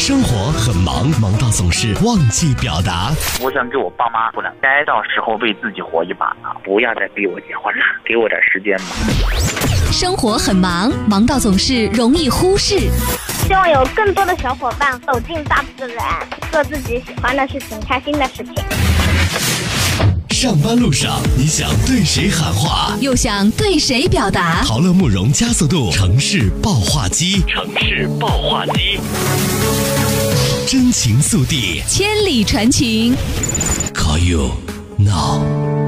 生活很忙，忙到总是忘记表达。我想给我爸妈说呢，该到时候为自己活一把了，不要再逼我结婚了，给我点时间吧。生活很忙，忙到总是容易忽视。希望有更多的小伙伴走进大自然，做自己喜欢的事情，开心的事情。上班路上，你想对谁喊话，又想对谁表达？陶乐慕容加速度城市爆话机，城市爆话机，真情速递，千里传情。Call you now。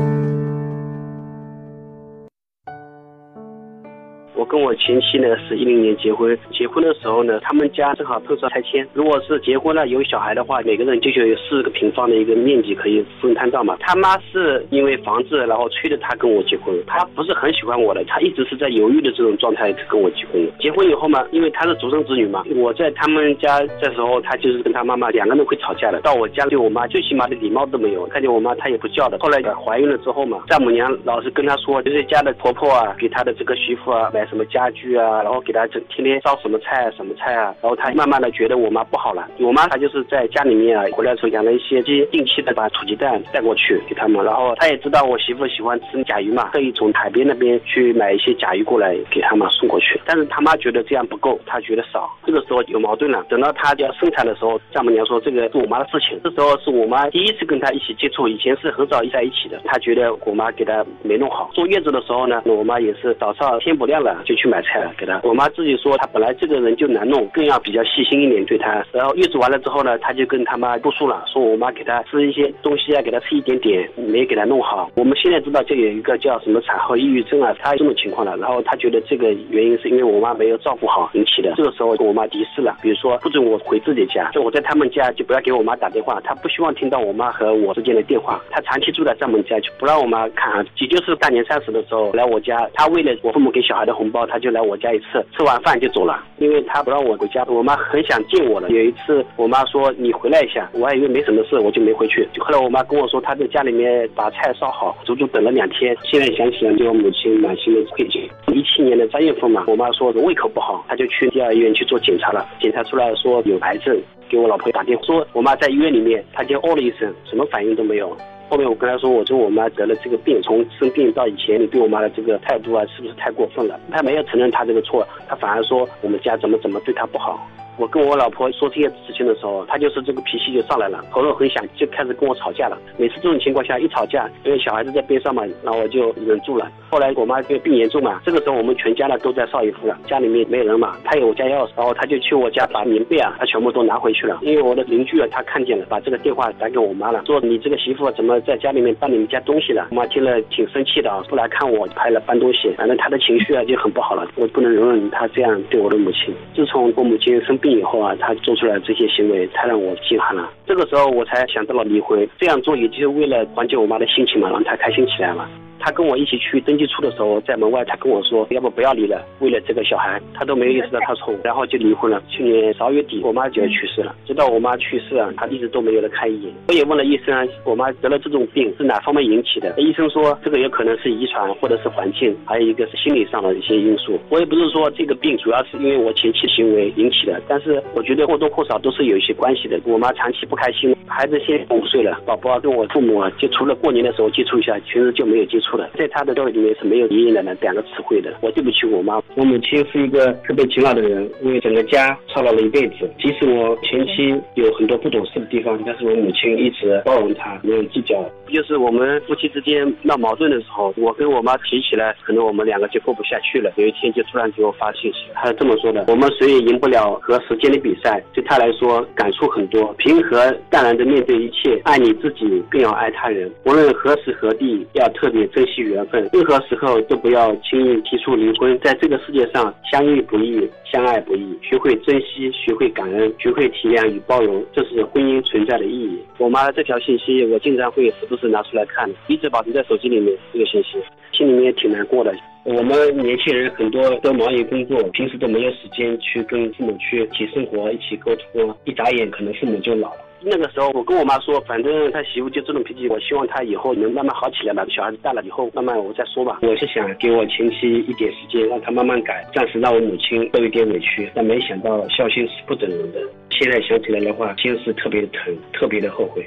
跟我前妻呢是一零年结婚，结婚的时候呢，他们家正好碰上拆迁。如果是结婚了有小孩的话，每个人就有四个平方的一个面积可以分摊到嘛。他妈是因为房子，然后催着他跟我结婚。他不是很喜欢我的，他一直是在犹豫的这种状态跟我结婚。结婚以后嘛，因为他是独生子女嘛，我在他们家的时候，他就是跟他妈妈两个人会吵架的。到我家对我妈最起码的礼貌都没有，看见我妈他也不叫的。后来怀孕了之后嘛，丈母娘老是跟他说，就是家的婆婆啊，给他的这个媳妇啊买什么。家具啊，然后给他整天天烧什么菜啊什么菜啊，然后他慢慢的觉得我妈不好了。我妈她就是在家里面啊，回来时候养了一些鸡定期的把土鸡蛋带过去给他们，然后他也知道我媳妇喜欢吃甲鱼嘛，特意从海边那边去买一些甲鱼过来给他们送过去。但是他妈觉得这样不够，他觉得少。这个时候有矛盾了。等到他要生产的时候，丈母娘说这个是我妈的事情。这时候是我妈第一次跟他一起接触，以前是很少在一起的。他觉得我妈给他没弄好。坐月子的时候呢，我妈也是早上天不亮了就。去买菜了，给他。我妈自己说，她本来这个人就难弄，更要比较细心一点对她。然后月子完了之后呢，她就跟他妈哭诉了，说我妈给她吃一些东西啊，给她吃一点点，没给她弄好。我们现在知道，就有一个叫什么产后抑郁症啊，她这种情况了。然后她觉得这个原因是因为我妈没有照顾好引起的。这个时候跟我妈敌视了，比如说不准我回自己家，就我在他们家就不要给我妈打电话。她不希望听到我妈和我之间的电话。她长期住在丈母家，就不让我妈看。也就是大年三十的时候来我家，她为了我父母给小孩的红包包，她就来我。家一次，吃完饭就走了，因为他不让我回家。我妈很想见我了。有一次，我妈说你回来一下，我还以为没什么事，我就没回去。后来我妈跟我说，她在家里面把菜烧好，足足等了两天。现在想起来，对我母亲满心的愧疚。一七年的三月份嘛，我妈说胃口不好，她就去第二医院去做检查了，检查出来说有癌症，给我老婆打电话说，我妈在医院里面，她就哦了一声，什么反应都没有。后面我跟他说，我说我妈得了这个病，从生病到以前，你对我妈的这个态度啊，是不是太过分了？他没有承认他这个错，他反而说我们家怎么怎么对他不好。我跟我老婆说这些事情的时候，她就是这个脾气就上来了，喉咙很响，就开始跟我吵架了。每次这种情况下一吵架，因为小孩子在边上嘛，然后我就忍住了。后来我妈就病严重嘛，这个时候我们全家呢都在邵逸夫了，家里面没人嘛，他有我家钥匙，然后他就去我家把棉被啊，他全部都拿回去了。因为我的邻居啊，他看见了，把这个电话打给我妈了，说你这个媳妇怎么在家里面搬你们家东西了？我妈听了挺生气的啊，不来看我，还来搬东西，反正他的情绪啊就很不好了。我不能容忍他这样对我的母亲。自从我母亲生病以后啊，他做出来这些行为，太让我心寒了。这个时候我才想到了离婚，这样做也就是为了缓解我妈的心情嘛，让她开心起来嘛。他跟我一起去登记处的时候，在门外，他跟我说，要不不要离了，为了这个小孩，他都没有意识到他错误，然后就离婚了。去年十二月底，我妈就要去世了，直到我妈去世啊，他一直都没有来看一眼。我也问了医生，我妈得了这种病是哪方面引起的？医生说，这个有可能是遗传或者是环境，还有一个是心理上的一些因素。我也不是说这个病主要是因为我前妻行为引起的，但是我觉得或多或少都是有一些关系的。我妈长期不开心，孩子现在五岁了，宝宝跟我父母就除了过年的时候接触一下，平时就没有接触了，在他的教育。里面是没有爷爷奶奶两个词汇的，我对不起我妈。我母亲是一个特别勤劳的人，为整个家操劳了一辈子。即使我前妻有很多不懂事的地方，但是我母亲一直包容她，没有计较。就是我们夫妻之间闹矛盾的时候，我跟我妈提起来，可能我们两个就过不下去了。有一天就突然给我发信息，她是这么说的：我们谁也赢不了和时间的比赛。对她来说，感触很多，平和淡然的面对一切，爱你自己更要爱他人。无论何时何地，要特别珍珍惜缘分。任何时候都不要轻易提出离婚。在这个世界上，相遇不易，相爱不易。学会珍惜，学会感恩，学会体谅与包容，这是婚姻存在的意义。我妈这条信息，我经常会时不时拿出来看，一直保存在手机里面。这个信息，心里面也挺难过的。我们年轻人很多都忙于工作，平时都没有时间去跟父母去一起生活、一起沟通。一眨眼，可能父母就老了。那个时候，我跟我妈说，反正他媳妇就这种脾气，我希望他以后能慢慢好起来吧。小孩子大了以后，慢慢我再说吧。我是想给我前妻一点时间，让她慢慢改，暂时让我母亲受一点委屈，但没想到孝心是不等人的。现在想起来的话，心是特别的疼，特别的后悔。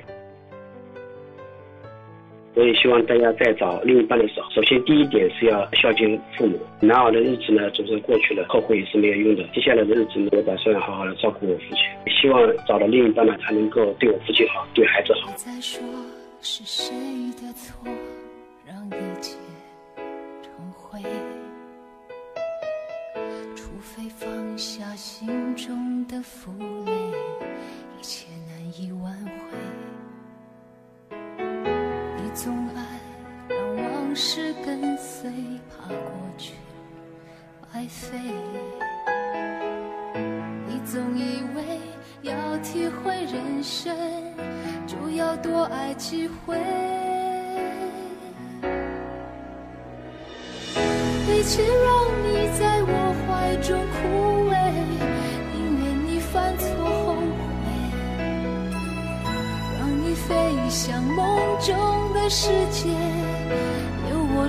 我也希望大家在找另一半的时候，首先第一点是要孝敬父母。难熬的日子呢，总算过去了，后悔也是没有用的。接下来的日子呢，我打算好好的照顾我父亲。希望找到另一半呢，才能够对我父亲好，对孩子好。再说是谁的错，让一切成灰？除非放下心中的负累，一切难以挽回。是跟随，怕过去白费。你总以为要体会人生，就要多爱几回。与其让你在我怀中枯萎，宁愿你犯错后悔，让你飞向梦中的。世界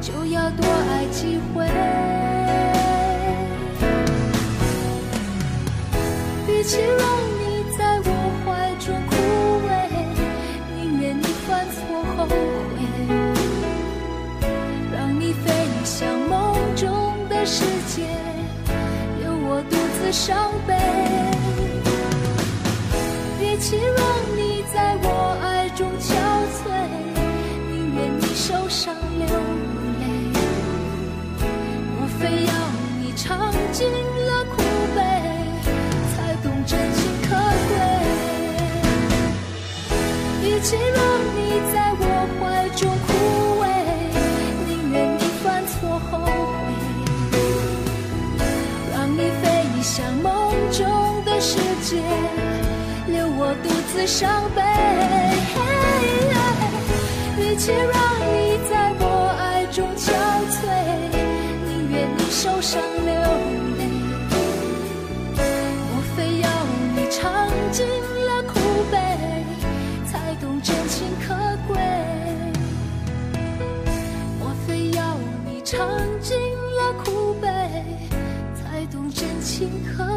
就要多爱几回，比起让你在我怀中枯萎，宁愿你犯错后悔。让你飞向梦中的世界，留我独自伤悲。比起让你。伤悲，一切让你在我爱中憔悴，宁愿你受伤流泪。莫非要你尝尽了苦悲，才懂真情可贵？莫非要你尝尽了苦悲，才懂真情可